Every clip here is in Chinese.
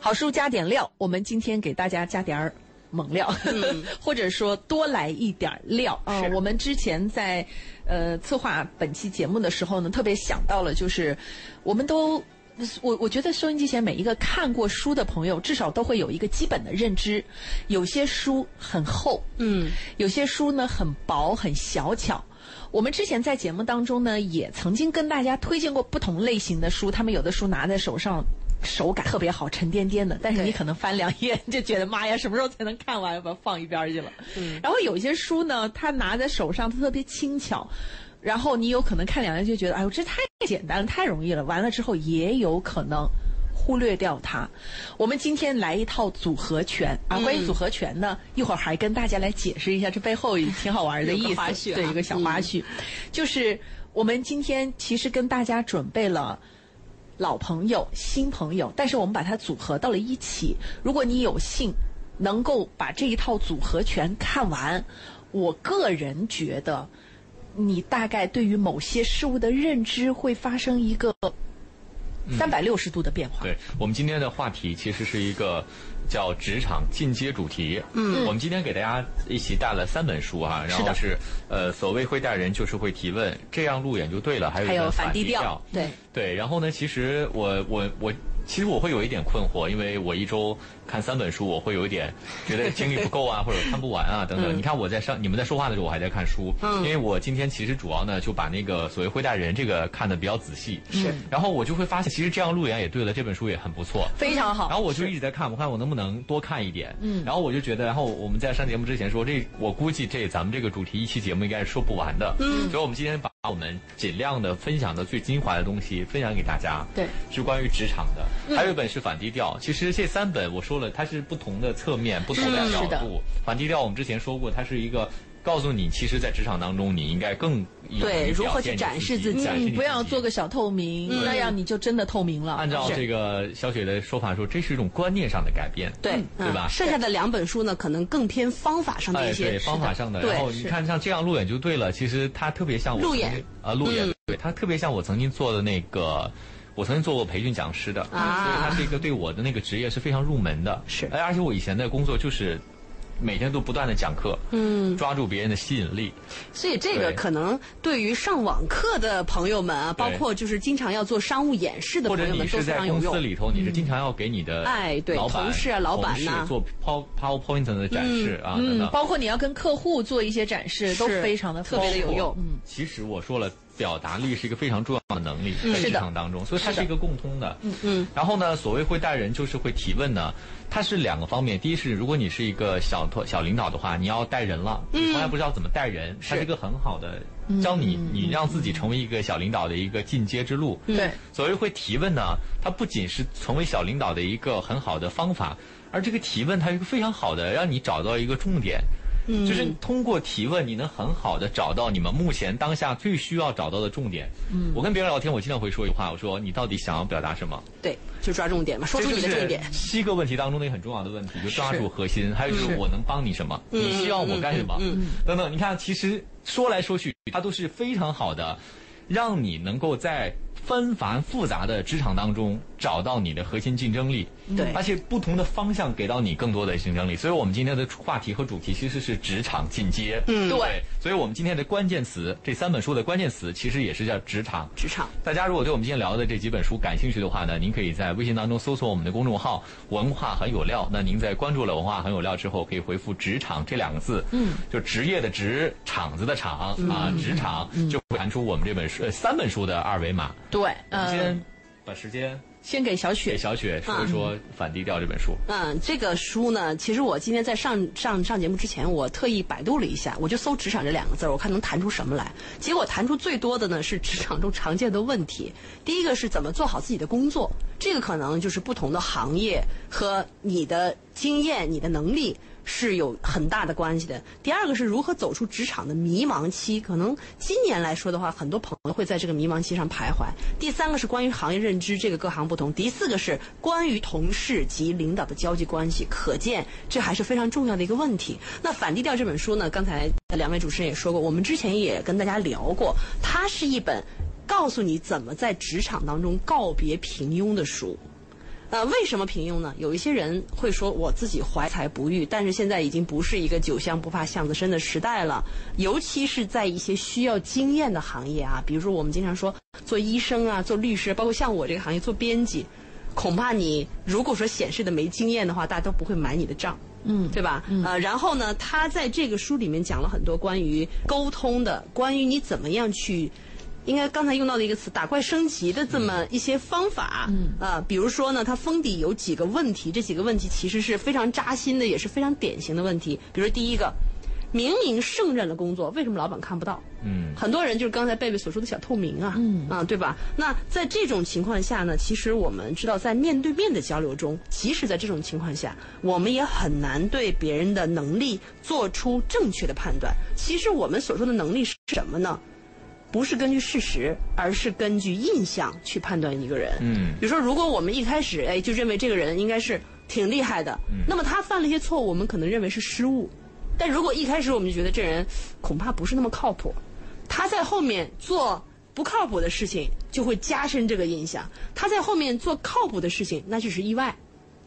好书加点料，我们今天给大家加点儿猛料，或者说多来一点儿料啊、是我们之前在呃策划本期节目的时候呢，特别想到了，就是我们都。我我觉得收音机前每一个看过书的朋友，至少都会有一个基本的认知。有些书很厚，嗯，有些书呢很薄很小巧。我们之前在节目当中呢，也曾经跟大家推荐过不同类型的书，他们有的书拿在手上。手感特别好，沉甸甸的，但是你可能翻两页就觉得妈呀，什么时候才能看完？把它放一边去了。嗯，然后有一些书呢，它拿在手上它特别轻巧，然后你有可能看两页就觉得，哎呦，这太简单了，太容易了。完了之后也有可能忽略掉它。我们今天来一套组合拳啊，关于组合拳呢，一会儿还跟大家来解释一下这背后也挺好玩的意思，花絮啊对，一个小花絮，就是我们今天其实跟大家准备了。老朋友、新朋友，但是我们把它组合到了一起。如果你有幸能够把这一套组合拳看完，我个人觉得，你大概对于某些事物的认知会发生一个三百六十度的变化。对我们今天的话题其实是一个叫职场进阶主题。嗯，我们今天给大家一起带了三本书哈，然后是呃，所谓会带人就是会提问，这样路演就对了，还有还有反低调低调，对对，然后呢，其实我我我。其实我会有一点困惑，因为我一周看三本书，我会有一点觉得精力不够啊，或者看不完啊等等。你看我在上你们在说话的时候，我还在看书，因为我今天其实主要呢就把那个所谓灰大人这个看的比较仔细，是，然后我就会发现，其实这样路演也对了，这本书也很不错，非常好。然后我就一直在看，我看我能不能多看一点。嗯，然后我就觉得，然后我们在上节目之前说，这我估计这咱们这个主题一期节目应该是说不完的。嗯，所以我们今天把我们尽量的分享的最精华的东西分享给大家。对，是关于职场的，还有一本是反低调。其实这三本我说了，它是不同的侧面、不同的角度。反低调我们之前说过，它是一个。告诉你，其实，在职场当中，你应该更对如何去展示自己不要做个小透明，那样你就真的透明了。按照这个小雪的说法说，这是一种观念上的改变，对，对吧嗯剩下的两本书呢，可能更偏方法上的哎，一些对方法上的。然后你看，像这样路演就对了。其实它特别像我路演啊，路演嗯对它特别像我曾经做的那个。我曾经做过培训讲师的，啊所以它是一个对我的那个职业是非常入门的。是哎而且我以前的工作就是每天都不断的讲课，嗯，抓住别人的吸引力。所以这个可能对于上网课的朋友们啊，包括就是经常要做商务演示的朋友们都是在公司非常有用。里头，你是经常要给你的哎对老、同事啊老板呐做 Power PowerPoint 的展示啊嗯，包括你要跟客户做一些展示，都非常的特别的有用。嗯，其实我说了，表达力是一个非常重要的能力，在职场当中，所以它是一个共通的。嗯嗯。然后呢，所谓会带人，就是会提问呢，它是两个方面。第一是，如果你是一个小头小领导的话，你要带人了，你从来不知道怎么带人，它是一个很好的教你，你让自己成为一个小领导的一个进阶之路。对，所谓会提问呢，它不仅是成为小领导的一个很好的方法，而这个提问它是一个非常好的让你找到一个重点。嗯就是通过提问，你能很好的找到你们目前当下最需要找到的重点。嗯，我跟别人聊天，我经常会说一句话，我说你到底想要表达什么？对，就抓重点嘛，说出你的重点七个问题当中的一个很重要的问题，就抓住核心。还有就是是我能帮你什么？你希望我干什么？等等，你看，其实说来说去，它都是非常好的，让你能够在纷繁复杂的职场当中找到你的核心竞争力。对而且不同的方向给到你更多的竞争力。所以我们今天的话题和主题其实是职场进阶。嗯，对。所以我们今天的关键词，这三本书的关键词其实也是叫职场。职场大家如果对我们今天聊的这几本书感兴趣的话呢，您可以在微信当中搜索我们的公众号“文化很有料”。那您在关注了“文化很有料”之后，可以回复“职场”这两个字，嗯，就职业的职，场子的场、啊，职场就会弹出我们这本书、呃、三本书的二维码。对，我们呃，先把时间先给小给雪，小雪说一说《反低调》这本书。嗯，这个书呢，其实我今天在上上上节目之前，我特意百度了一下，我就搜“职场”这两个字儿，我看能弹出什么来。结果弹出最多的呢是职场中常见的问题。第一个是怎么做好自己的工作，这个可能就是不同的行业和你的经验、你的能力。是有很大的关系的。第二个是如何走出职场的迷茫期，可能今年来说的话，很多朋友会在这个迷茫期上徘徊。第三个是关于行业认知，这个各行不同。第四个是关于同事及领导的交际关系，可见这还是非常重要的一个问题。那《反低调》这本书呢，刚才两位主持人也说过，我们之前也跟大家聊过，它是一本告诉你怎么在职场当中告别平庸的书。呃，为什么平庸呢？有一些人会说我自己怀才不遇，但是现在已经不是一个酒香不怕巷子深的时代了。尤其是在一些需要经验的行业啊，比如说我们经常说做医生啊、做律师，包括像我这个行业做编辑，恐怕你如果说显示的没经验的话，大家都不会买你的账。嗯，对吧？呃，然后呢，他在这个书里面讲了很多关于沟通的，关于你怎么样去。应该刚才用到的一个词“打怪升级”的这么一些方法，嗯啊，比如说呢，它封底有几个问题，这几个问题其实是非常扎心的，也是非常典型的问题。比如第一个，明明胜任了工作，为什么老板看不到？嗯，很多人就是刚才贝贝所说的小透明啊，嗯啊，对吧？那在这种情况下呢，其实我们知道，在面对面的交流中，即使在这种情况下，我们也很难对别人的能力做出正确的判断。其实我们所说的能力是什么呢？不是根据事实，而是根据印象去判断一个人。嗯，比如说，如果我们一开始哎就认为这个人应该是挺厉害的，嗯，那么他犯了一些错误，我们可能认为是失误。但如果一开始我们就觉得这人恐怕不是那么靠谱，他在后面做不靠谱的事情，就会加深这个印象；他在后面做靠谱的事情，那就是意外。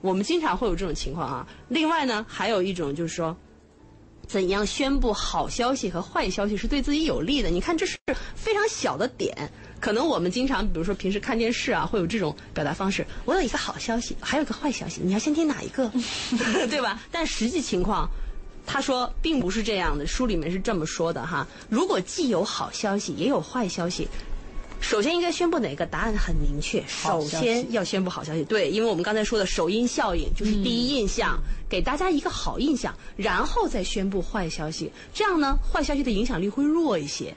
我们经常会有这种情况啊。另外呢，还有一种就是说。怎样宣布好消息和坏消息是对自己有利的？你看，这是非常小的点。可能我们经常，比如说平时看电视啊，会有这种表达方式。我有一个好消息，还有一个坏消息，你要先听哪一个？对吧？但实际情况，他说并不是这样的。书里面是这么说的哈：如果既有好消息，也有坏消息。首先应该宣布哪个？答案很明确，首先要宣布好消息。对，因为我们刚才说的首因效应就是第一印象，给大家一个好印象，然后再宣布坏消息。这样呢，坏消息的影响力会弱一些。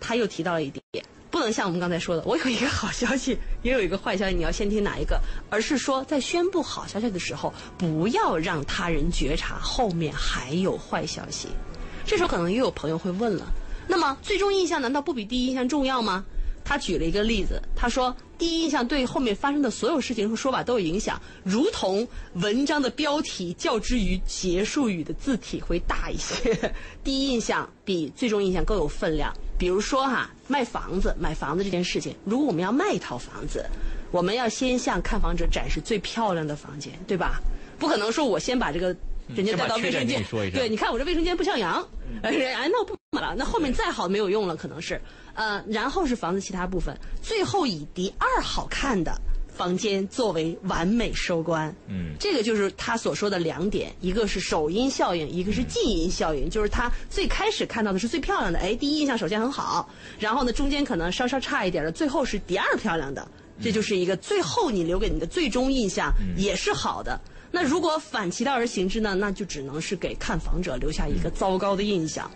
他又提到了一点，不能像我们刚才说的，我有一个好消息，也有一个坏消息，你要先听哪一个？而是说，在宣布好消息的时候，不要让他人觉察后面还有坏消息。这时候可能又有朋友会问了：那么最终印象难道不比第一印象重要吗？他举了一个例子，他说：“第一印象对后面发生的所有事情和说法都有影响，如同文章的标题较之于结束语的字体会大一些。第一印象比最终印象更有分量。比如说哈，卖房子、买房子这件事情，如果我们要卖一套房子，我们要先向看房者展示最漂亮的房间，对吧？不可能说我先把这个人家带到卫生间，对，你看我这卫生间不像样，哎，那不买了，那后面再好没有用了，可能是。”呃，然后是房子其他部分，最后以第二好看的房间作为完美收官。嗯，这个就是他所说的两点，一个是首因效应，一个是近因效应。就是他最开始看到的是最漂亮的，哎，第一印象首先很好，然后呢，中间可能稍稍差一点的，最后是第二漂亮的，这就是一个最后你留给你的最终印象也是好的。那如果反其道而行之呢，那就只能是给看房者留下一个糟糕的印象。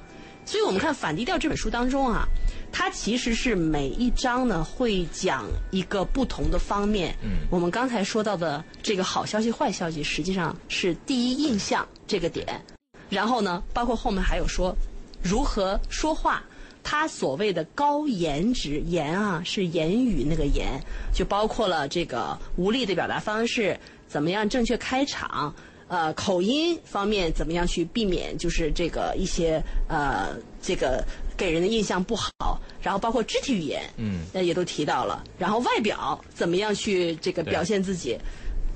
所以我们看《反低调》这本书当中啊，它其实是每一章呢会讲一个不同的方面。嗯，我们刚才说到的这个好消息、坏消息，实际上是第一印象这个点。然后呢，包括后面还有说如何说话，他所谓的高颜值，言啊是言语那个言，就包括了这个无力的表达方式，怎么样正确开场。呃，口音方面怎么样去避免？就是这个一些呃，这个给人的印象不好。然后包括肢体语言，嗯，那也都提到了。然后外表怎么样去这个表现自己？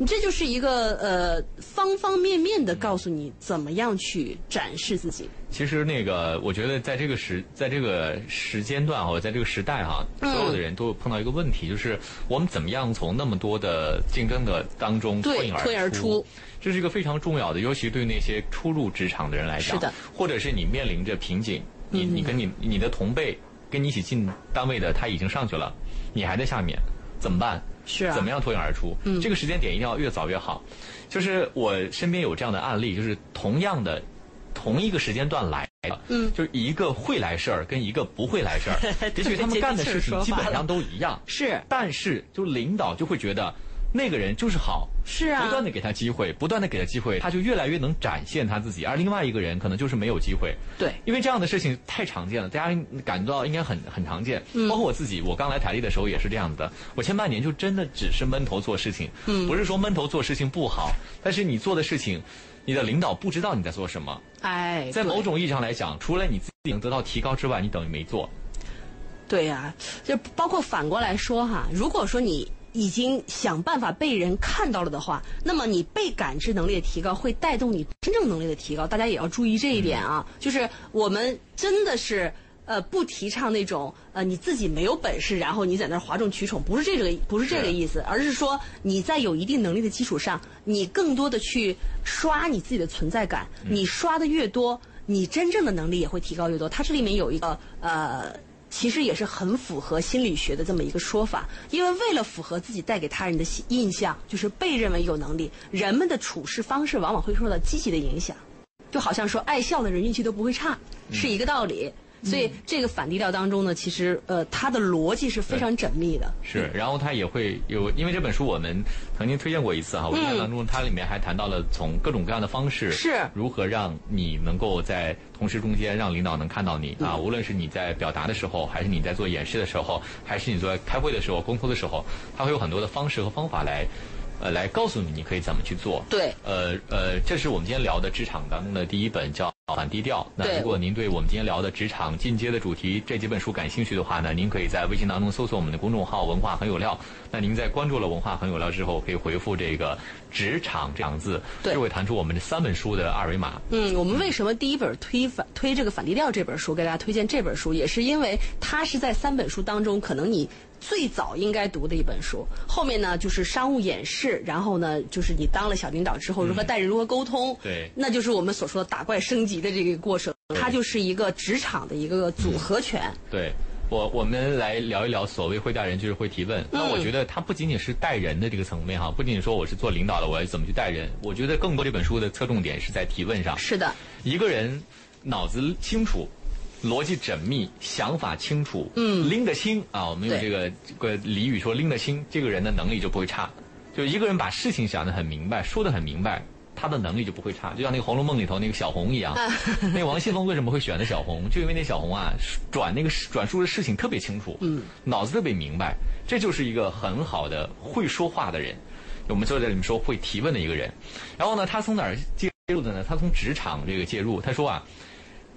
你这就是一个呃，方方面面的告诉你怎么样去展示自己。其实那个，我觉得在这个时，在这个时间段或者在这个时代哈，所有的人都碰到一个问题，就是我们怎么样从那么多的竞争的当中脱颖而出。这是一个非常重要的，尤其对那些初入职场的人来讲，是的，或者是你面临着瓶颈，你你跟你你的同辈跟你一起进单位的他已经上去了，你还在下面，怎么办？是啊，怎么样脱颖而出？嗯，这个时间点一定要越早越好。就是我身边有这样的案例，就是同样的同一个时间段来的，嗯，就是一个会来事儿跟一个不会来事儿，也许他们干的事情基本上都一样，是，但是就领导就会觉得。那个人就是好，是啊，不断的给他机会，不断的给他机会，他就越来越能展现他自己。而另外一个人可能就是没有机会，对，因为这样的事情太常见了，大家感觉到应该很很常见。包括我自己，我刚来台历的时候也是这样子的。我前半年就真的只是闷头做事情，嗯，不是说闷头做事情不好，但是你做的事情，你的领导不知道你在做什么。哎，在某种意义上来讲，除了你自己能得到提高之外，你等于没做。对呀，就包括反过来说哈，如果说你。已经想办法被人看到了的话，那么你被感知能力的提高会带动你真正能力的提高。大家也要注意这一点啊，就是我们真的是。呃，不提倡那种呃你自己没有本事，然后你在那儿哗众取宠，不是这个，不是这个意思，而是说你在有一定能力的基础上，你更多的去刷你自己的存在感，你刷的越多，你真正的能力也会提高越多。它这里面有一个呃，其实也是很符合心理学的这么一个说法，因为为了符合自己带给他人的印象，就是被认为有能力，人们的处事方式往往会受到积极的影响，就好像说爱笑的人运气都不会差，是一个道理。所以这个反低调当中呢，其实呃，它的逻辑是非常缜密的。是，然后它也会有，因为这本书我们曾经推荐过一次哈，我印象当中它里面还谈到了从各种各样的方式是如何让你能够在同事中间让领导能看到你啊，无论是你在表达的时候，还是你在做演示的时候，还是你在开会的时候、沟通的时候，它会有很多的方式和方法来。呃，来告诉你你可以怎么去做。对。呃呃，这是我们今天聊的职场当中的第一本，叫《反低调》。那如果您对我们今天聊的职场进阶的主题这几本书感兴趣的话呢，您可以在微信当中搜索我们的公众号“文化很有料”。那您在关注了“文化很有料”之后，可以回复这个“职场”这两字，就会弹出我们这三本书的二维码。嗯，我们为什么第一本推反推这个《反低调》这本书，给大家推荐这本书，也是因为它是在三本书当中，可能你。最早应该读的一本书，后面呢就是商务演示，然后呢就是你当了小领导之后如何待人、如何沟通，对，那就是我们所说的打怪升级的这个过程，它就是一个职场的一个组合拳。对，我我们来聊一聊所谓会带人就是会提问。那我觉得它不仅仅是带人的这个层面哈，不仅仅说我是做领导的，我要怎么去带人，我觉得更多这本书的侧重点是在提问上。是的，一个人脑子清楚。逻辑缜密，想法清楚，嗯，拎得清啊！我们用这个这个俚语说拎得清，这个人的能力就不会差。就一个人把事情想得很明白，说得很明白，他的能力就不会差。就像那个《红楼梦》里头那个小红一样，那王熙凤为什么会选择小红？就因为那小红啊，转那个转述的事情特别清楚，嗯，脑子特别明白，这就是一个很好的会说话的人。我们就在里面说会提问的一个人。然后呢，他从哪儿介入的呢？他从职场这个介入。他说啊。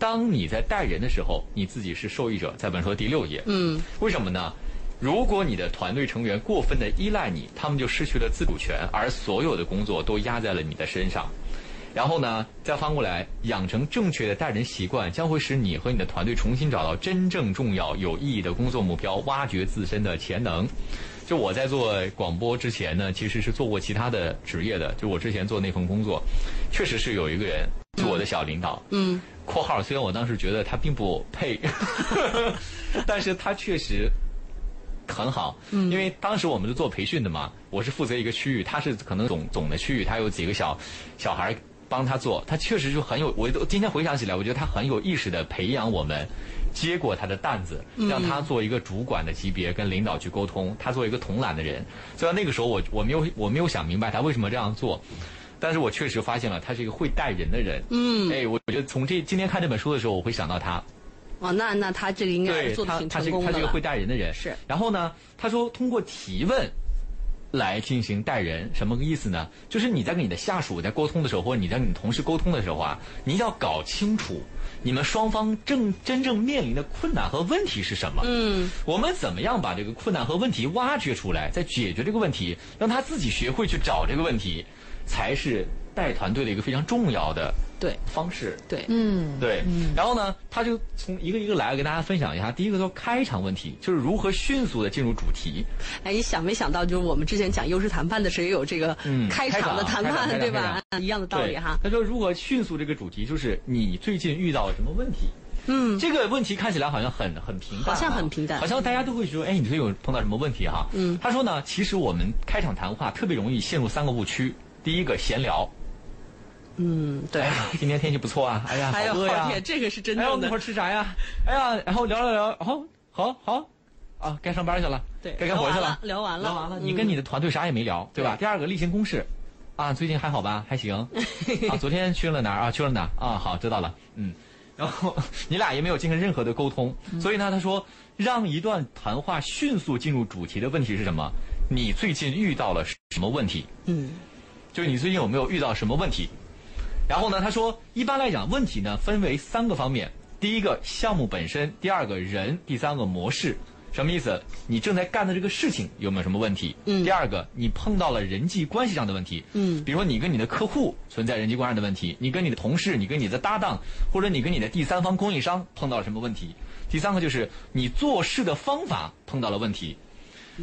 当你在带人的时候，你自己是受益者，在本书的第六页。嗯，为什么呢？如果你的团队成员过分的依赖你，他们就失去了自主权，而所有的工作都压在了你的身上。然后呢，再翻过来，养成正确的带人习惯，将会使你和你的团队重新找到真正重要、有意义的工作目标，挖掘自身的潜能。就我在做广播之前呢，其实是做过其他的职业的。就我之前做那份工作，确实是有一个人是我的小领导。嗯。括号，虽然我当时觉得他并不配，但是他确实很好。嗯，因为当时我们是做培训的嘛，我是负责一个区域，他是可能总总的区域，他有几个小小孩帮他做，他确实就很有。我都今天回想起来，我觉得他很有意识的培养我们，接过他的担子，让他做一个主管的级别，跟领导去沟通。他做一个统揽的人，虽然那个时候我我没有我没有想明白他为什么这样做。但是我确实发现了，他是一个会带人的人。嗯，哎，我我觉得从这今天看这本书的时候，我会想到他。哦，那那他这个应该做的挺成功的他是一个会带人的人。是。然后呢，他说通过提问来进行带人，什么个意思呢？就是你在跟你的下属在沟通的时候，或者你在跟你同事沟通的时候啊，你要搞清楚你们双方正真正面临的困难和问题是什么。嗯。我们怎么样把这个困难和问题挖掘出来，再解决这个问题，让他自己学会去找这个问题。才是带团队的一个非常重要的对方式，对，嗯，对，然后呢，他就从一个一个来，跟大家分享一下。第一个说开场问题，就是如何迅速的进入主题。哎，你想没想到，就是我们之前讲优势谈判的时候，也有这个开场的谈判，对吧？一样的道理哈。他说，如何迅速这个主题，就是你最近遇到了什么问题？嗯，这个问题看起来好像很很平淡，好像很平淡，好像大家都会说，哎，你最近有碰到什么问题哈？嗯，他说呢，其实我们开场谈话特别容易陷入三个误区。第一个闲聊，嗯，对，今天天气不错啊，哎呀，好饿呀，这个是真的。哎，我们一会儿吃啥呀？哎呀，然后聊了聊，好，好，好，啊，该上班去了，对，该干活去了，聊完了，聊完了，你跟你的团队啥也没聊，对吧？第二个例行公事，啊，最近还好吧？还行，啊，昨天去了哪儿啊？去了哪儿啊？好，知道了，嗯，然后 你俩也没有进行任何的沟通，所以呢，他说，让一段谈话迅速进入主题的问题是什么？你最近遇到了什么问题？嗯。就是你最近有没有遇到什么问题？然后呢，他说，一般来讲，问题呢分为三个方面：第一个项目本身，第二个人，第三个模式。什么意思？你正在干的这个事情有没有什么问题？嗯。第二个，你碰到了人际关系上的问题。嗯。比如说你跟你的客户存在人际关系的问题，你跟你的同事，你跟你的搭档，或者你跟你的第三方供应商碰到了什么问题？第三个就是你做事的方法碰到了问题。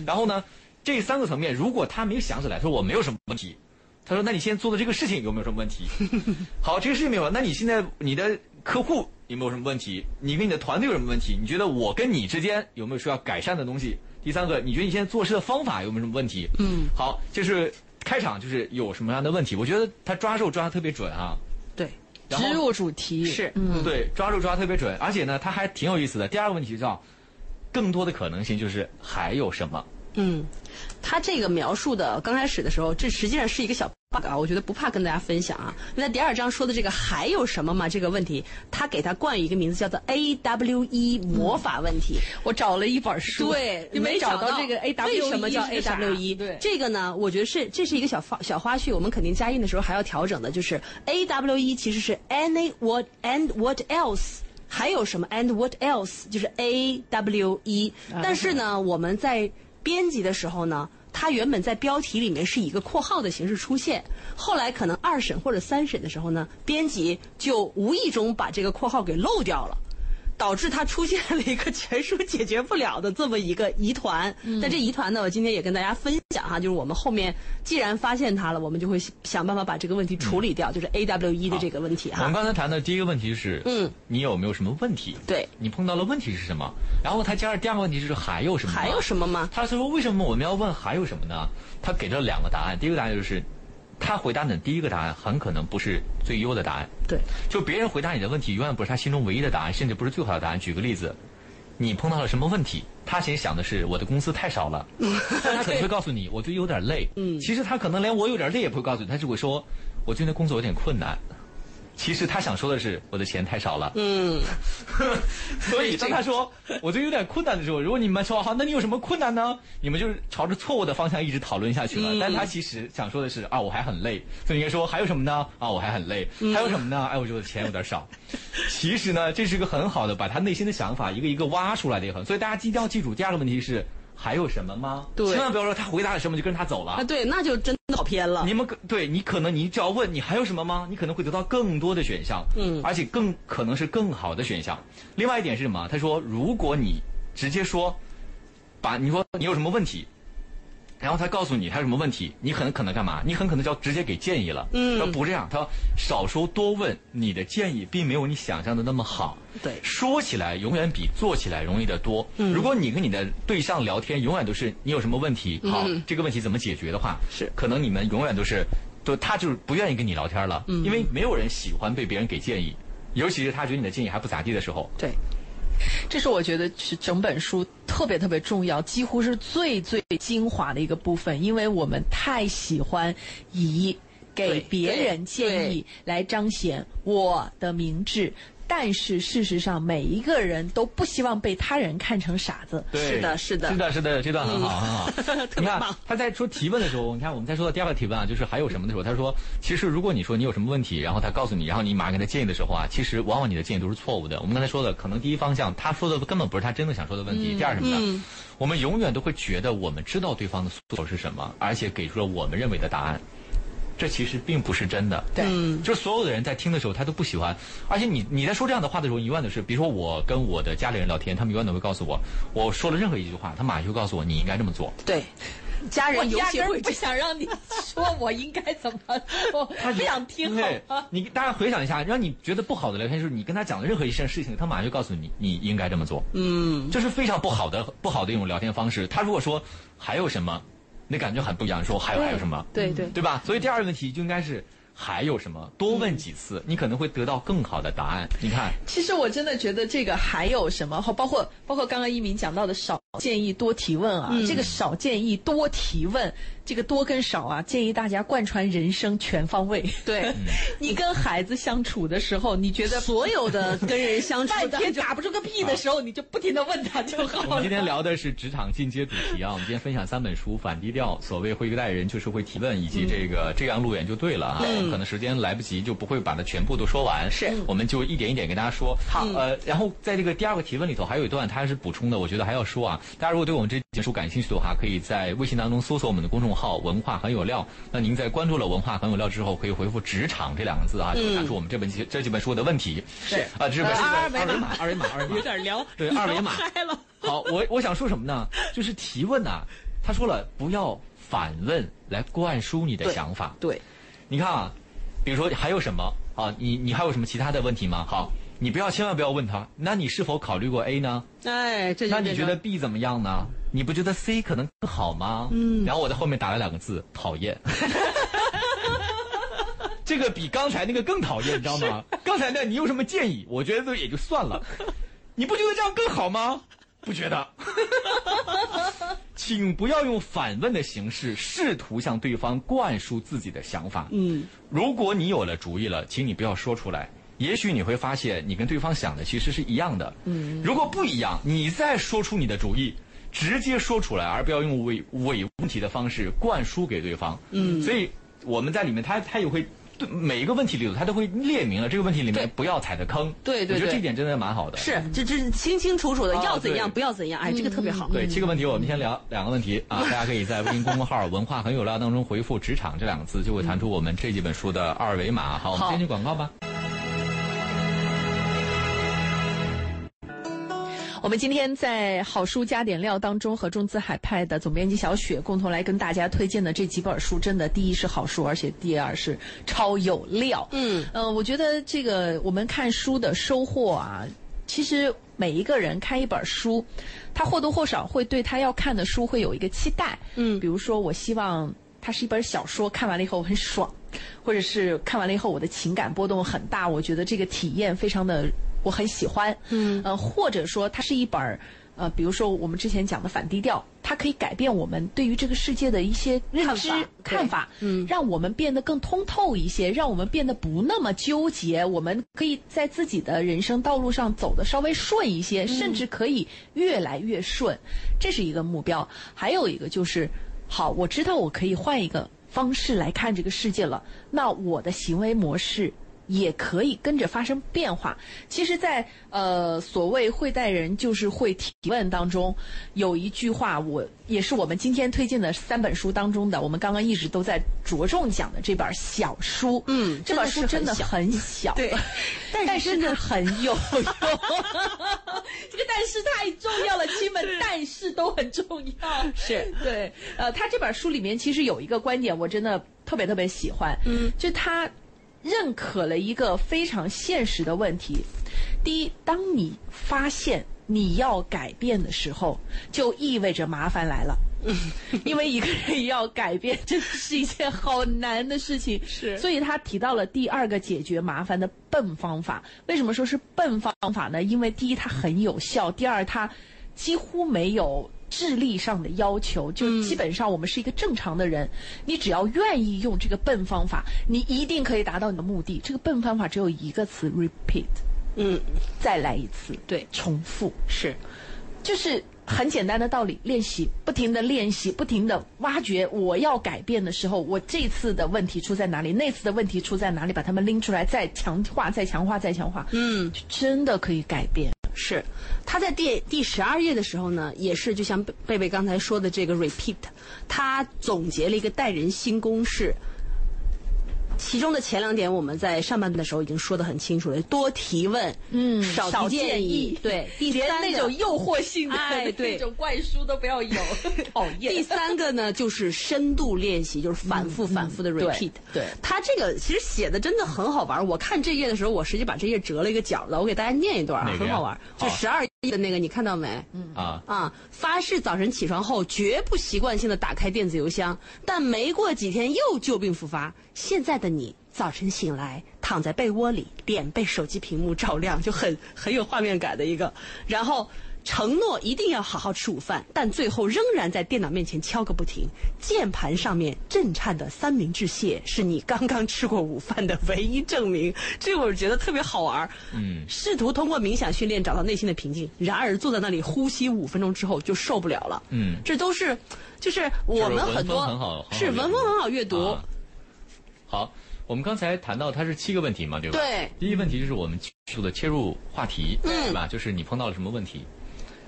然后呢，这三个层面，如果他没有想起来，说我没有什么问题，他说那你现在做的这个事情有没有什么问题？好，这个事情没有，那你现在你的客户。有没有什么问题？你跟你的团队有什么问题？你觉得我跟你之间有没有需要改善的东西？第三个，你觉得你现在做事的方法有没有什么问题？嗯，好，就是开场就是有什么样的问题？我觉得他抓肉抓的特别准啊。对，植入主题是，嗯，对，抓住抓的特别准，而且呢，他还挺有意思的。第二个问题叫，更多的可能性就是还有什么？嗯，他这个描述的刚开始的时候，这实际上是一个小。bug 啊，我觉得不怕跟大家分享啊。那第二章说的这个还有什么吗？这个问题，他给他冠以一个名字，叫做 A W E 魔法问题。我找了一本书，对，没找到这个 A W E 为什么叫 A W E？对，这个呢，我觉得是这是一个小花小花絮，我们肯定加印的时候还要调整的。就是 A W E 其实是 Any What and What Else？还有什么 And What Else？就是 A W E。但是呢，我们在编辑的时候呢。它原本在标题里面是以一个括号的形式出现，后来可能二审或者三审的时候呢，编辑就无意中把这个括号给漏掉了。导致它出现了一个全书解决不了的这么一个疑团。那这疑团呢，我今天也跟大家分享哈，就是我们后面既然发现它了，我们就会想办法把这个问题处理掉，就是 A W E 的这个问题哈。我们刚才谈的第一个问题是，嗯，你有没有什么问题？对，你碰到了问题是什么？然后他加上第二个问题就是还有什么？还有什么吗？他说为什么我们要问还有什么呢？他给了两个答案，第一个答案就是。他回答你的第一个答案很可能不是最优的答案。对，就别人回答你的问题永远不是他心中唯一的答案，甚至不是最好的答案。举个例子，你碰到了什么问题？他其实想的是我的工资太少了，但 他可能会告诉你我最近有点累。嗯，其实他可能连我有点累也不会告诉你，他只会说我最近工作有点困难。其实他想说的是我的钱太少了。嗯，所以当他说我这有点困难的时候，如果你们说好，那你有什么困难呢？你们就是朝着错误的方向一直讨论下去了。但他其实想说的是啊，我还很累。所以应该说还有什么呢？啊，我还很累。还有什么呢？哎，我觉得钱有点少。其实呢，这是一个很好的把他内心的想法一个一个挖出来的一个。所以大家一定要记住，第二个问题是。还有什么吗？对，千万不要说他回答了什么就跟着他走了啊！对，那就真的跑偏了。你们可对你可能你只要问你还有什么吗？你可能会得到更多的选项，嗯，而且更可能是更好的选项。另外一点是什么？他说，如果你直接说，把你说你有什么问题。然后他告诉你他有什么问题，你很可能干嘛？你很可能就要直接给建议了。嗯，他不这样，他少说多问，你的建议并没有你想象的那么好。对，说起来永远比做起来容易得多。嗯，如果你跟你的对象聊天，永远都是你有什么问题，好，这个问题怎么解决的话，是可能你们永远都是，就他就是不愿意跟你聊天了。嗯，因为没有人喜欢被别人给建议，尤其是他觉得你的建议还不咋地的时候。对。这是我觉得是整本书特别特别重要，几乎是最最精华的一个部分，因为我们太喜欢以给别人建议来彰显我的明智。但是事实上，每一个人都不希望被他人看成傻子。是的，是的，是的，是的，这段很好，很好。你看他在说提问的时候，你看我们在说到第二个提问啊，就是还有什么的时候，他说，其实如果你说你有什么问题，然后他告诉你，然后你马上给他建议的时候啊，其实往往你的建议都是错误的。我们刚才说的，可能第一方向他说的根本不是他真的想说的问题。第二什么呢？我们永远都会觉得我们知道对方的诉求是什么，而且给出了我们认为的答案。这其实并不是真的，对，就是所有的人在听的时候，他都不喜欢。而且你你在说这样的话的时候，一万的是，比如说我跟我的家里人聊天，他们永远都会告诉我，我说了任何一句话，他马上就告诉我你应该这么做。对，家人压根儿不想让你说我应该怎么做，他不想听。对，你大家回想一下，让你觉得不好的聊天，就是你跟他讲的任何一件事情，他马上就告诉你你应该这么做。嗯，这是非常不好的不好的一种聊天方式。他如果说还有什么？那感觉很不一样，说还有还有什么？对对，对吧？所以第二个问题就应该是还有什么？多问几次，你可能会得到更好的答案。你看，其实我真的觉得这个还有什么？包括包括刚刚一鸣讲到的少建议多提问啊，这个少建议多提问。这个多跟少啊，建议大家贯穿人生全方位。对，你跟孩子相处的时候，你觉得所有的跟人相处，半天打不出个屁的时候，你就不停的问他就好了。我们今天聊的是职场进阶主题啊，我们今天分享三本书：反低调、所谓会一个代人就是会提问，以及这个这样路远就对了啊。可能时间来不及，就不会把它全部都说完。是，我们就一点一点跟大家说。好，呃，然后在这个第二个提问里头，还有一段他还是补充的，我觉得还要说啊。大家如果对我们这本书感兴趣的话，可以在微信当中搜索我们的公众号“文化很有料”。那您在关注了“文化很有料”之后，可以回复“职场”这两个字啊，就看出我们这本这几本书的问题。是啊，这本书的二维码二维码，二维码，有点聊，对，二维码。好，我我想说什么呢？就是提问呐、他说了，不要反问来灌输你的想法。对，你看啊，比如说还有什么啊？你你还有什么其他的问题吗？好，你不要千万不要问他，那你是否考虑过 A 呢？哎，这那你觉得 B 怎么样呢？你不觉得 C 可能更好吗？嗯。然后我在后面打了两个字：讨厌。这个比刚才那个更讨厌，你知道吗？刚才那你有什么建议？我觉得也就算了，你不觉得这样更好吗？不觉得。请不要用反问的形式试图向对方灌输自己的想法。嗯，如果你有了主意了，请你不要说出来。也许你会发现，你跟对方想的其实是一样的。嗯，如果不一样，你再说出你的主意，直接说出来，而不要用伪伪问题的方式灌输给对方。嗯，所以我们在里面，他他也会对每一个问题里头，他都会列明了这个问题里面不要踩的坑。对对对我觉得这一点真的蛮好的。是这这清清楚楚的，啊要怎样对不要怎样，哎，这个特别好。对，七个问题我们先聊两个问题啊，大家可以在微信公众号“文化很有料”当中回复“职场”这两个字，就会弹出我们这几本书的二维码。好，我们好先去广告吧。我们今天在好书加点料当中和中资海派的总编辑小雪共同来跟大家推荐的这几本书，真的第一是好书，而且第二是超有料。嗯，呃，我觉得这个我们看书的收获啊，其实每一个人看一本书，他或多或少会对他要看的书会有一个期待。嗯比如说我希望它是一本小说，看完了以后我很爽，或者是看完了以后我的情感波动很大，我觉得这个体验非常的我很喜欢。嗯呃，或者说它是一本儿呃，比如说我们之前讲的反低调，它可以改变我们对于这个世界的一些认知看法看法，嗯让我们变得更通透一些，让我们变得不那么纠结，我们可以在自己的人生道路上走得稍微顺一些，甚至可以越来越顺，这是一个目标。还有一个就是，好，我知道我可以换一个方式来看这个世界了，那我的行为模式。也可以跟着发生变化。其实在，呃所谓会待人就是会提问当中，有一句话我也是我们今天推荐的三本书当中的，我们刚刚一直都在着重讲的这本小书。嗯这本书真的很很小，对 但是但是真的很有用。这个但是太重要了，亲们，但是都很重要。是对，呃，他这本书里面其实有一个观点，我真的特别特别喜欢，嗯，就他认可了一个非常现实的问题。第一，当你发现你要改变的时候，就意味着麻烦来了。因为一个人要改变，真的是一件好难的事情。是所以他提到了第二个解决麻烦的笨方法。为什么说是笨方法呢？因为第一，它很有效；第二，它几乎没有智力上的要求，就基本上我们是一个正常的人，你只要愿意用这个笨方法，你一定可以达到你的目的。这个笨方法只有一个词：repeat，嗯，再来一次，对重复。是就是很简单的道理，练习，不停的练习，不停的挖掘。我要改变的时候，我这次的问题出在哪里？那次的问题出在哪里？把它们拎出来，再强化，再强化，再强化。嗯。就真的可以改变。是，他在第第十二页的时候呢，也是就像贝贝贝刚才说的这个 repeat，他总结了一个待人新公式。其中的前两点，我们在上半段的时候已经说的很清楚了，多提问，嗯少提建议对，第连三个那种诱惑性的、哎对那种灌输都不要有，讨厌。第三个呢，就是深度练习，就是反复反复的 repeat。对他这个其实写的真的很好玩。我看这页的时候，我实际把这页折了一个角了，我给大家念一段啊很好玩。就好十二页的那个，你看到没？嗯。啊，啊，发誓早晨起床后绝不习惯性的打开电子邮箱，但没过几天又旧病复发。现在的你，早晨醒来，躺在被窝里，脸被手机屏幕照亮，就很很有画面感的一个。然后承诺一定要好好吃午饭，但最后仍然在电脑面前敲个不停。键盘上面震颤的三明治蟹是你刚刚吃过午饭的唯一证明。这个我觉得特别好玩。嗯试图通过冥想训练找到内心的平静，然而坐在那里呼吸五分钟之后就受不了了。嗯这都是，就是我们很多是文风很好是阅读文风很好阅读。啊好，我们刚才谈到它是七个问题嘛，对吧？对第一个问题就是我们迅速的切入话题，嗯对吧？就是你碰到了什么问题？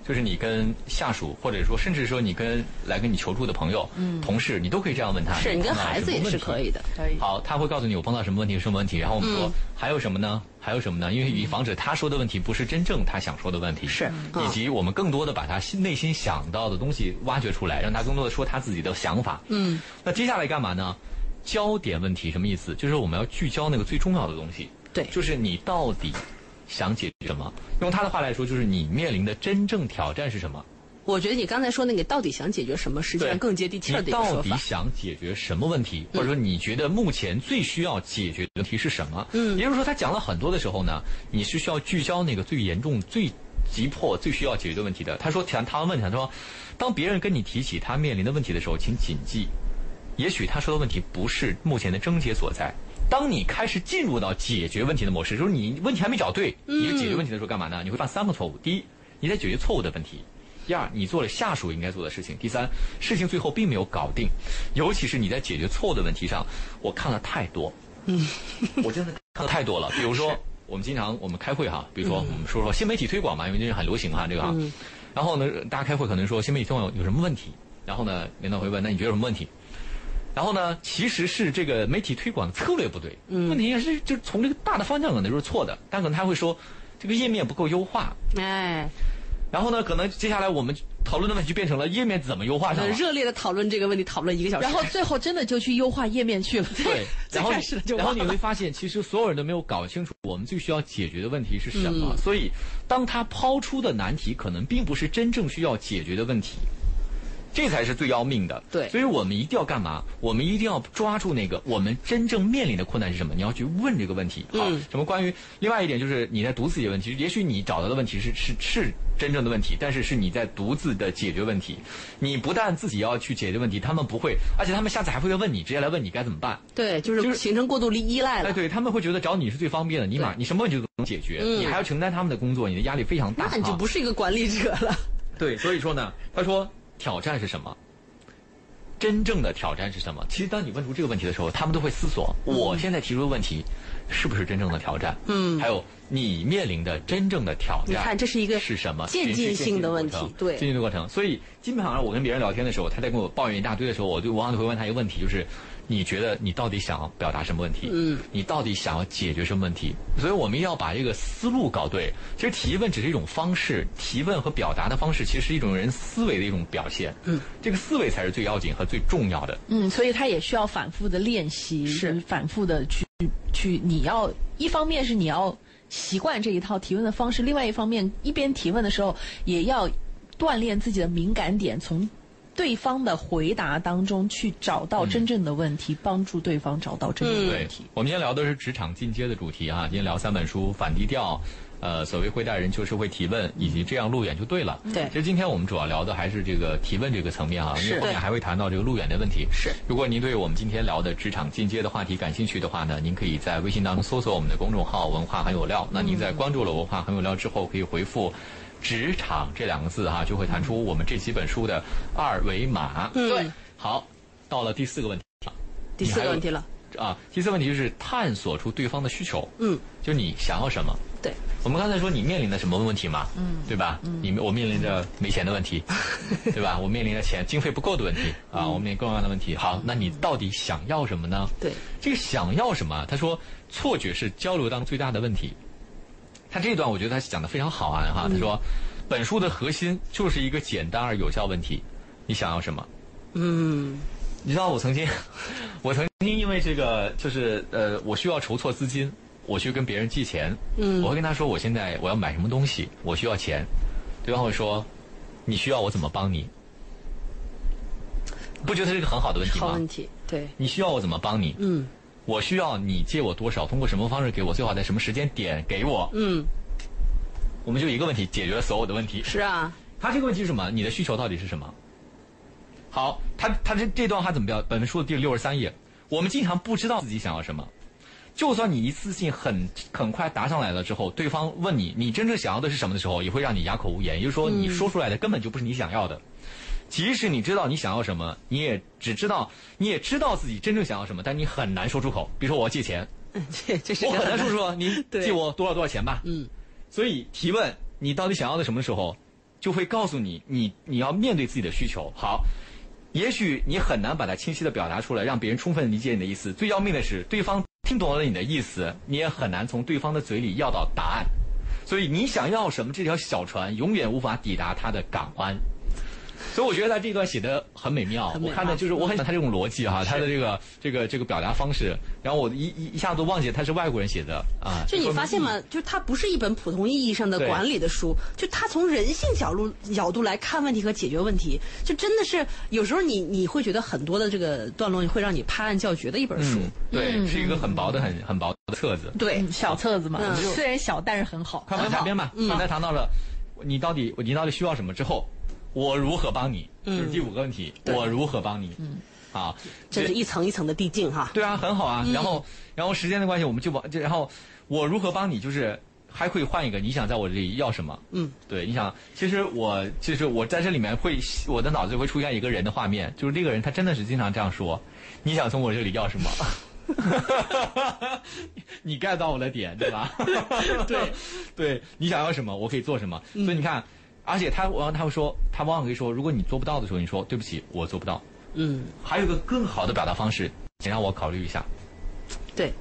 就是你跟下属，或者说甚至说你跟来跟你求助的朋友、同事，你都可以这样问他。是你跟孩子也是可以的。可以。好，他会告诉你我碰到什么问题，什么问题，然后我们说、嗯还有什么呢？还有什么呢？因为以防止他说的问题不是真正他想说的问题，是以嗯及我们更多的把他心内心想到的东西挖掘出来，让他更多的说他自己的想法。嗯，那接下来干嘛呢？焦点问题什么意思？就是我们要聚焦那个最重要的东西，对，就是你到底想解决什么？用他的话来说，就是你面临的真正挑战是什么？我觉得你刚才说那个到底想解决什么，实际上更接地气儿的你到底一个说法。想解决什么问题，或者说你觉得目前最需要解决的问题是什么？嗯也就是说，他讲了很多的时候呢，你是需要聚焦那个最严重、最急迫、最需要解决的问题的。他说，他他问他说，当别人跟你提起他面临的问题的时候，请谨记，也许他说的问题不是目前的症结所在。当你开始进入到解决问题的模式，就是你问题还没找对，你就解决问题的时候干嘛呢？你会犯三个错误。第一，你在解决错误的问题。第二，你做了下属应该做的事情。第三，事情最后并没有搞定，尤其是你在解决错误的问题上，我看了太多，嗯，我真的看了太多了。比如说，我们经常我们开会哈，比如说我们说说新媒体推广嘛，因为这是很流行哈，这个哈。然后呢，大家开会可能说新媒体推广有什么问题，然后呢，领导会问，那你觉得有什么问题？然后呢，其实是这个媒体推广的策略不对，问题也是就从这个大的方向可能就是错的，但可能他会说这个页面不够优化，哎，然后呢，可能接下来我们讨论的问题就变成了页面怎么优化上了。热烈的讨论这个问题，讨论一个小时。然后最后真的就去优化页面去了。对，然后然后你会发现，其实所有人都没有搞清楚我们最需要解决的问题是什嗯么。所以，当他抛出的难题可能并不是真正需要解决的问题，这才是最要命的。对所以我们一定要干嘛？我们一定要抓住那个我们真正面临的困难是什么？你要去问这个问题。好，嗯什么关于另外一点就是你在独自解决问题，也许你找到的问题是是是真正的问题，但是是你在独自的解决问题。你不但自己要去解决问题，他们不会，而且他们下次还会再问你，直接来问你该怎么办。对，就就是是形成过度依赖哎，了。对他们会觉得找你是最方便的，你马你什么问题都能解决，嗯你还要承担他们的工作，你的压力非常大。那你就啊不是一个管理者了。对，所以说呢，他说挑战是什么？真正的挑战是什么？其实当你问出这个问题的时候，他们都会思索：我现在提出的问题是不是真正的挑战？嗯还有你面临的真正的挑战，你看这是一个是什么？渐进性的问题对渐进的过程。所以基本上我跟别人聊天的时候，他在跟我抱怨一大堆的时候，我就往往会问他一个问题，就是你觉得你到底想要表达什么问题？嗯，你到底想要解决什么问题？所以我们要把这个思路搞对。其实提问只是一种方式，提问和表达的方式其实是一种人思维的一种表现。嗯，这个思维才是最要紧和最重要的。嗯，所以他也需要反复的练习，是就是反复的去去，你要一方面是你要习惯这一套提问的方式，另外一方面一边提问的时候也要锻炼自己的敏感点，从对方的回答当中去找到真正的问题，帮助对方找到真正的问题。，我们今天聊的是职场进阶的主题啊，今天聊三本书，反低调。呃，所谓会带人就是会提问，以及这样路远就对了。对其实今天我们主要聊的还是这个提问这个层面啊，因为后面还会谈到这个路远的问题。是如果您对我们今天聊的职场进阶的话题感兴趣的话呢，您可以在微信当中搜索我们的公众号“文化很有料”。那您在关注了“文化很有料”之后，可以回复“职场”这两个字哈、就会弹出我们这几本书的二维码。嗯对，好，到了第四个问题了。第四个问题了。啊，第四个问题就是探索出对方的需求，嗯，就你想要什么。对，我们刚才说你面临的什么问题嘛，嗯，对吧？嗯，你我面临着没钱的问题，对吧？我面临着钱经费不够的问题啊，我面临各种各样的问题。好，那你到底想要什么呢？对，这个想要什么？他说，错觉是交流当中最大的问题。他这一段我觉得他讲的非常好啊，哈，他说，本书的核心就是一个简单而有效问题，你想要什么？嗯，你知道我曾经，我曾经因为这个就是呃，我需要筹措资金，我去跟别人借钱，嗯我会跟他说我现在我要买什么东西，我需要钱，对方会说你需要我怎么帮你？不觉得这是一个很好的问题吗好问？题。对，你需要我怎么帮你？嗯我需要你借我多少？通过什么方式给我？最好在什么时间点给我？嗯，我们就一个问题解决了所有的问题。是啊，他这个问题是什么？你的需求到底是什么？好，他他这这段话怎么标？本书的第六十三页，我们经常不知道自己想要什么。就算你一次性很很快答上来了之后，对方问你你真正想要的是什么的时候，也会让你哑口无言。也就是说，你说出来的根本就不是你想要的。即使你知道你想要什么，你也只知道你也知道自己真正想要什么，但你很难说出口。比如说我要借钱，这这是我个很难说出口，你 借我多少多少钱吧。嗯，所以提问你到底想要的什么时候，就会告诉你，你你要面对自己的需求。好，也许你很难把它清晰的表达出来，让别人充分理解你的意思。最要命的是，对方听懂了你的意思，你也很难从对方的嘴里要到答案。所以你想要什么，这条小船永远无法抵达它的港湾。所以我觉得他这段写的很美妙，我看的就是我很喜欢他这种逻辑哈，他的这个这个这个表达方式，然后我一一一下子忘记他是外国人写的啊。就你发现吗？就是它不是一本普通意义上的管理的书，就他从人性角度角度来看问题和解决问题，就真的是有时候你你会觉得很多的这个段落会让你拍案叫绝的一本书。嗯，对，是一个很薄的很很薄的册子。对，嗯小册子嘛，嗯虽然小，但是很好。快往下边吧，刚才谈到了你到底你到底需要什么之后，我如何帮你？就是第五个问题，我如何帮你？嗯，啊，这是一层一层的递进哈。对啊，很好啊。然后，然后时间的关系，我们就往这，然后我如何帮你？就是还可以换一个，你想在我这里要什么？嗯，对，你想，其实我其实我在这里面会，我的脑子里会出现一个人的画面，就是这个人他真的是经常这样说：你想从我这里要什么？你 get 到我的点，对吧？对，对你想要什么，我可以做什么。所以你看，而且他往往他会说，他往往可以说，如果你做不到的时候，你说对不起，我做不到。嗯，还有一个更好的表达方式，请让我考虑一下。对。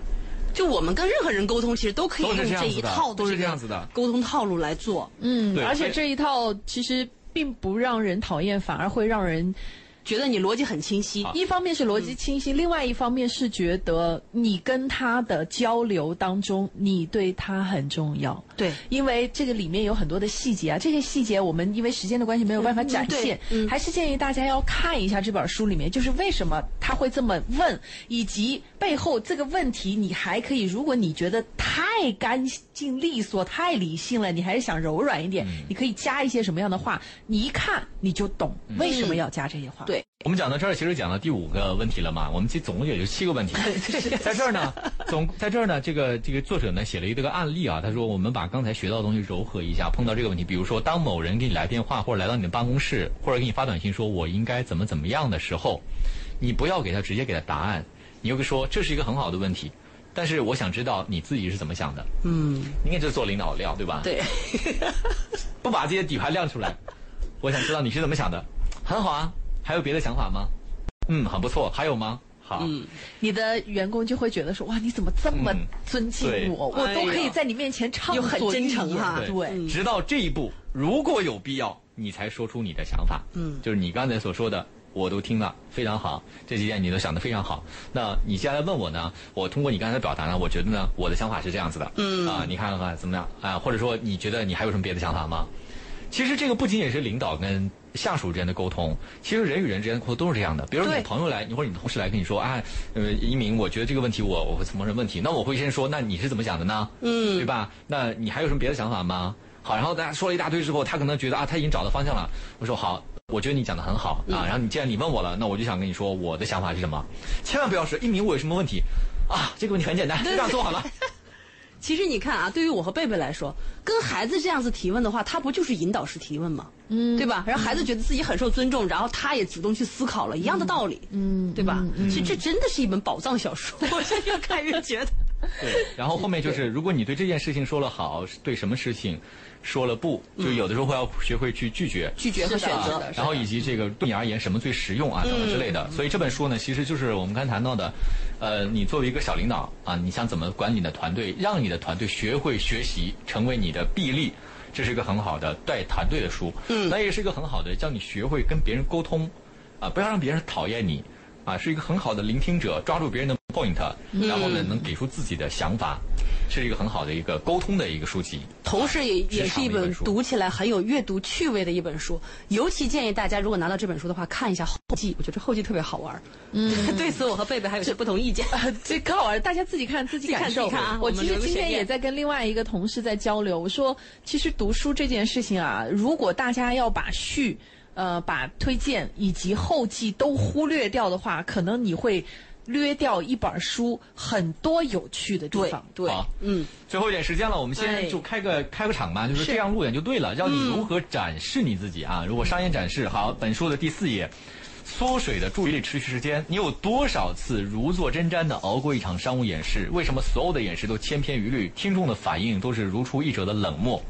就我们跟任何人沟通，其实都可以用这一套都是这样子的沟通套路来做，嗯，而且这一套其实并不让人讨厌，反而会让人觉得你逻辑很清晰。一方面是逻辑清晰，另外一方面是觉得你跟他的交流当中，你对他很重要。对，因为这个里面有很多的细节啊，这些细节我们因为时间的关系没有办法展现，嗯嗯还是建议大家要看一下这本书里面，就是为什么他会这么问，以及背后这个问题，你还可以，如果你觉得太干净利索、太理性了，你还是想柔软一点，嗯你可以加一些什么样的话，你一看你就懂为什么要加这些话。对，我们讲到这儿，其实讲到第五个问题了嘛。我们其实总共也就七个问题，在这儿呢，总在这儿呢，这个这个作者呢写了一个案例啊，他说我们把刚才学到的东西糅合一下，碰到这个问题，比如说当某人给你来电话，或者来到你的办公室，或者给你发短信说我应该怎么怎么样的时候，你不要给他直接给他答案，你又说这是一个很好的问题，但是我想知道你自己是怎么想的。嗯，你也是做领导料对吧？对，不把这些底牌亮出来，我想知道你是怎么想的。很好啊，还有别的想法吗？嗯，很不错。还有吗？好，嗯，你的员工就会觉得说，哇，你怎么这么嗯尊敬对我？我都可以在你面前唱又很真诚哈对，直到这一步，如果有必要，你才说出你的想法。嗯就是你刚才所说的，我都听了，非常好，这几点你都想得非常好。那你接下来问我呢？我通过你刚才的表达呢，我觉得呢，我的想法是这样子的。嗯啊，你看看怎么样啊？或者说，你觉得你还有什么别的想法吗？其实这个不仅仅是领导跟下属之间的沟通，其实人与人之间的沟通都是这样的。比如说你朋友来，你或者你同事来跟你说，啊，呃，一鸣，我觉得这个问题我我会承认问题，那我会先说，那你是怎么想的呢？嗯对吧？那你还有什么别的想法吗？好，然后大家说了一大堆之后，他可能觉得啊，他已经找到方向了。我说好，我觉得你讲的很好啊。然后你既然你问我了，那我就想跟你说我的想法是什么。千万不要说一鸣我有什么问题啊，这个问题很简单，这样做好了。其实你看啊，对于我和贝贝来说，跟孩子这样子提问的话，他不就是引导式提问吗？嗯，对吧？然后孩子觉得自己很受尊重，然后他也主动去思考了，一样的道理，嗯，对吧？其实这真的是一本宝藏小说，我现在越看越觉得。对，然后后面就是，如果你对这件事情说了好，对什么事情说了不，就有的时候会要学会去拒绝。拒绝和选择的，然后以及这个对你而言什么最实用啊，等等之类的。所以这本书呢，其实就是我们刚才谈到的，呃，你作为一个小领导啊，你想怎么管理你的团队，让你的团队学会学习，成为你的臂力，这是一个很好的带团队的书。嗯，那也是一个很好的教你学会跟别人沟通，啊，不要让别人讨厌你，啊，是一个很好的聆听者，抓住别人的 point，然后呢，能给出自己的想法，是一个很好的一个沟通的一个书籍。同时也也是一本读起来很有阅读趣味的一本书，尤其建议大家如果拿到这本书的话，看一下后记，我觉得这后记特别好玩。嗯，对此我和贝贝还有些不同意见。呃，这可好玩，大家自己看自己感受。看自己看啊我其实今天也在跟另外一个同事在交流，我说，其实读书这件事情啊，如果大家要把序、呃，把推荐以及后记都忽略掉的话，可能你会略掉一本书很多有趣的地方。对好，嗯，最后一点时间了，我们哎先就开个开个场吧，就是这样路演就对了，教你如何展示你自己啊。如果商业展示，好，本书的第四页。缩水的注意力持续时间，你有多少次如坐针毡的熬过一场商务演示？为什么所有的演示都千篇一律？听众的反应都是如出一辙的冷漠。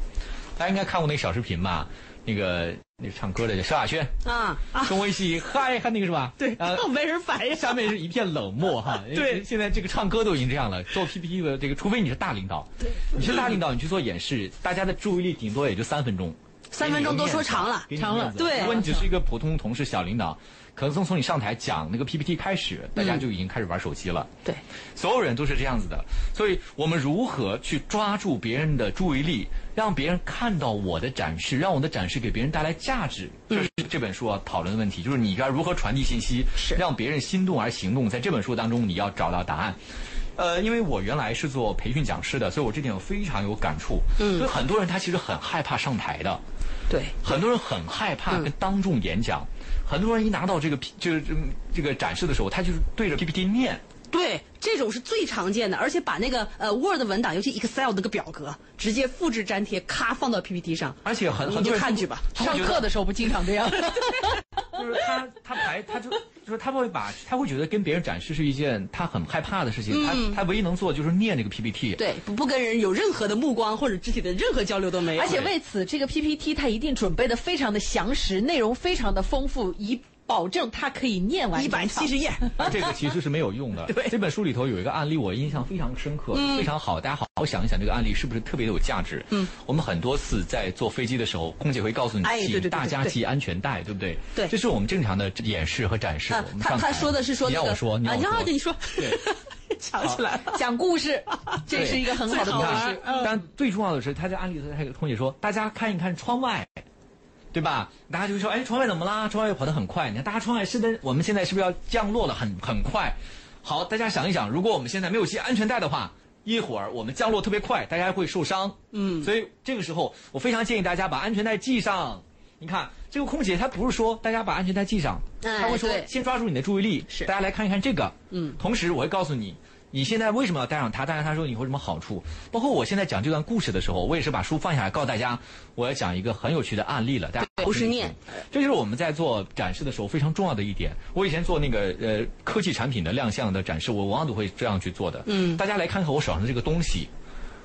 大家应该看过那个小视频吧？那个那个唱歌的叫萧亚轩啊啊，跟我一起嗨嗨那个是吧？对，呃，没人反应。下面是一片冷漠哈。对，现在这个唱歌都已经这样了，做 PPT 的这个，除非你是大领导，对，你是大领导，你去做演示，大家的注意力顶多也就三分钟，三分钟都说长了，长了。对，如果你只是一个普通同事、小领导。可能从从你上台讲那个 PPT 开始，大家就已经开始玩手机了。对，所有人都是这样子的。所以我们如何去抓住别人的注意力，让别人看到我的展示，让我的展示给别人带来价值，这是这本书要讨论的问题。就是你该如何传递信息，让别人心动而行动。在这本书当中，你要找到答案。呃，因为我原来是做培训讲师的，所以我这点我非常有感触。嗯，所以很多人他其实很害怕上台的。对，很多人很害怕跟当众演讲。很多人一拿到这个就是这这个展示的时候，他就是对着 PPT 念。对，这种是最常见的，而且把那个呃 Word 文档，尤其 Excel 那个表格，直接复制粘贴，咔放到 PPT 上。而且很很多人看去吧，上课的时候不经常这样。就是他他排他就就是他会把他会觉得跟别人展示是一件他很害怕的事情。他他唯一能做就是念这个 PPT。对，不不跟人有任何的目光或者肢体的任何交流都没有。而且为此，这个 PPT 他一定准备的非常的详实，内容非常的丰富，一。保证他可以念完一百七十页，这个其实是没有用的。对，这本书里头有一个案例，我印象非常深刻，非常好。大家好好想一想，这个案例是不是特别的有价值？嗯，我们很多次在坐飞机的时候，空姐会告诉你，请大家系安全带，对不对？对，这是我们正常的演示和展示。他他说的是说，你让我说，你要我说，你说，对，想起来了，讲故事，这是一个很好的故事。但最重要的是，他在案例他空姐说，大家看一看窗外。对吧？大家就会说，哎，窗外怎么啦？窗外又跑得很快。你看，大家窗外是的，我们现在是不是要降落了？很很快。好，大家想一想，如果我们现在没有系安全带的话，一会儿我们降落特别快，大家会受伤。嗯。所以这个时候，我非常建议大家把安全带系上。你看，这个空姐她不是说大家把安全带系上，她会说先抓住你的注意力，是大家来看一看这个。嗯。同时，我会告诉你。你现在为什么要带上它？带上它说你会什么好处？包括我现在讲这段故事的时候，我也是把书放下来，告诉大家，我要讲一个很有趣的案例了。大家不是念，这就是我们在做展示的时候非常重要的一点。我以前做那个呃科技产品的亮相的展示，我往往都会这样去做的。嗯，大家来看看我手上的这个东西，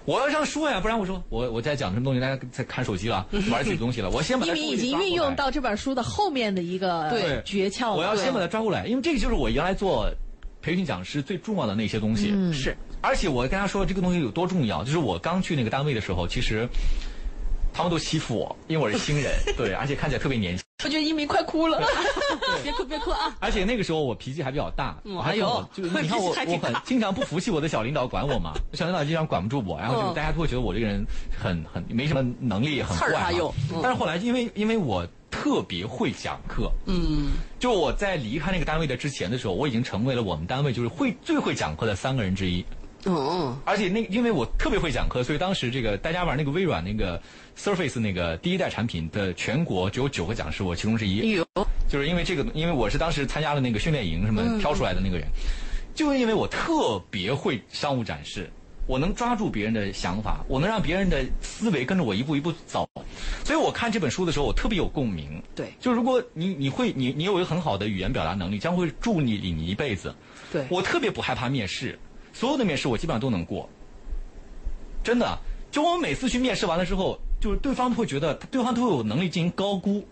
我要这样说呀，不然我说我我在讲什么东西，大家在看手机了，玩自己东西了。我先把它。因为已经运用到这本书的后面的一个对诀窍。我要先把它抓过来，因为这个就是我原来做培训讲师最重要的那些东西。嗯，是。而且我跟他说这个东西有多重要，就是我刚去那个单位的时候，其实他们都欺负我，因为我是新人，对，而且看起来特别年轻。我觉得一鸣快哭了，别哭别哭啊！而且那个时候我脾气还比较大，还有就你看 我我很经常不服气我的小领导管我嘛，小领导经常管不住我，然后就大家都会觉得我这个人很很没什么能力，很怪。但是后来因为因为我特别会讲课，嗯，就我在离开那个单位的之前的时候，我已经成为了我们单位就是会最会讲课的三个人之一。哦，而且那因为我特别会讲课，所以当时这个大家玩那个微软那个 Surface 那个第一代产品的全国只有九个讲师，我其中之一。有，就是因为这个，因为我是当时参加了那个训练营什么挑出来的那个人，就是因为我特别会商务展示，我能抓住别人的想法，我能让别人的思维跟着我一步一步走，所以我看这本书的时候，我特别有共鸣。对，就如果你你会你你有一个很好的语言表达能力，将会助你你一辈子。对，我特别不害怕面试。所有的面试我基本上都能过，真的。就我每次去面试完了之后，就是对方会觉得对方都有能力进行高估。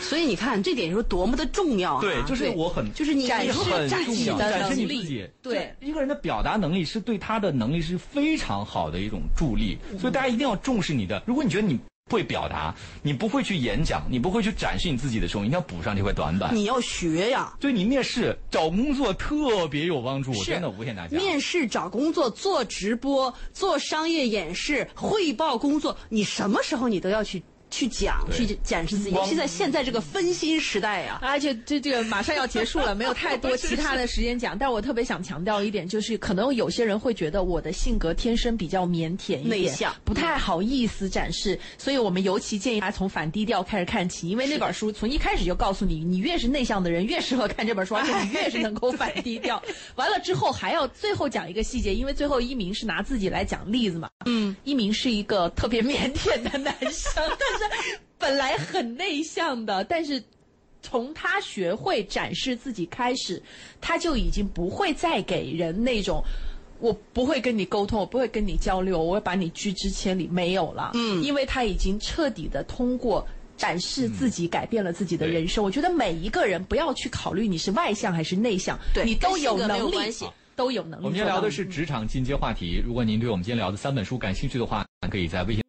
所以你看这点是多么的重要啊！对，就是我很就是你展示自己的展示你自己。对，一个人的表达能力是对他的能力是非常好的一种助力，所以大家一定要重视你的。如果你觉得你。会表达，你不会去演讲，你不会去展示你自己的时候，一定要补上这块短板。你要学呀！对你面试找工作特别有帮助，真的，无限大家。面试找工作、做直播、做商业演示、汇报工作，你什么时候你都要去。去讲，去展示自己，尤其在现在这个分心时代呀。而且这这个马上要结束了，没有太多 其他的时间讲。但是我特别想强调一点，就是可能有些人会觉得我的性格天生比较腼腆一点，内向，不太好意思展示。所以我们尤其建议他从反低调开始看起，因为那本书从一开始就告诉你，你越是内向的人越适合看这本书，而且你越是能够反低调。完了之后还要最后讲一个细节，因为最后一鸣是拿自己来讲例子嘛。嗯，一鸣是一个特别腼腆的男生，但。本来很内向的，但是从他学会展示自己开始，他就已经不会再给人那种我不会跟你沟通，我不会跟你交流，我会把你拒之千里，没有了。嗯，因为他已经彻底的通过展示自己，改变了自己的人生。我觉得每一个人不要去考虑你是外向还是内向，对你都有能力关系，都有能力。我们今天聊的是职场进阶话题。如果您对我们今天聊的三本书感兴趣的话，可以在微信。